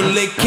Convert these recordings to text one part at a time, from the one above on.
you lick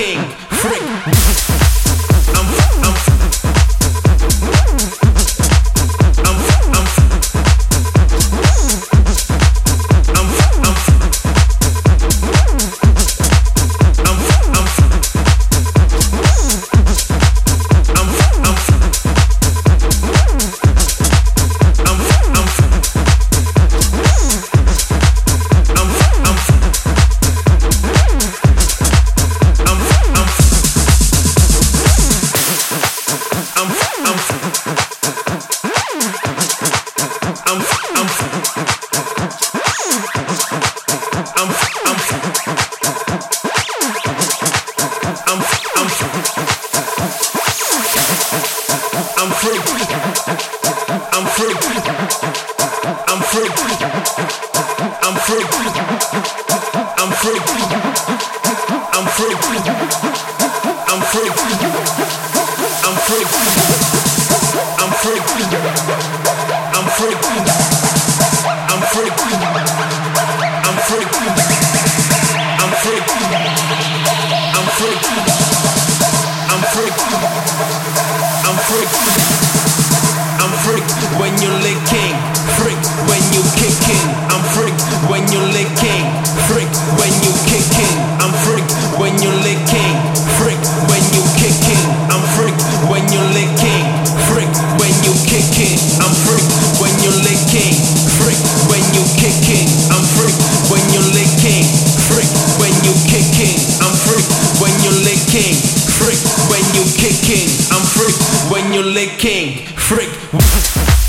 I'm free. I'm freaked when you're licking, freak when you're kicking. I'm freaked when you're licking, freak when you're kicking. I'm freaked when you're licking, freak when you're kicking. I'm freaked when you're licking, freak when you're kicking. I'm freaked when you're licking, freak when you kicking. I'm freaked when you're licking, freak when you kicking. I'm freaked when you're licking, freak when you kicking. I'm freaked when you're licking freak.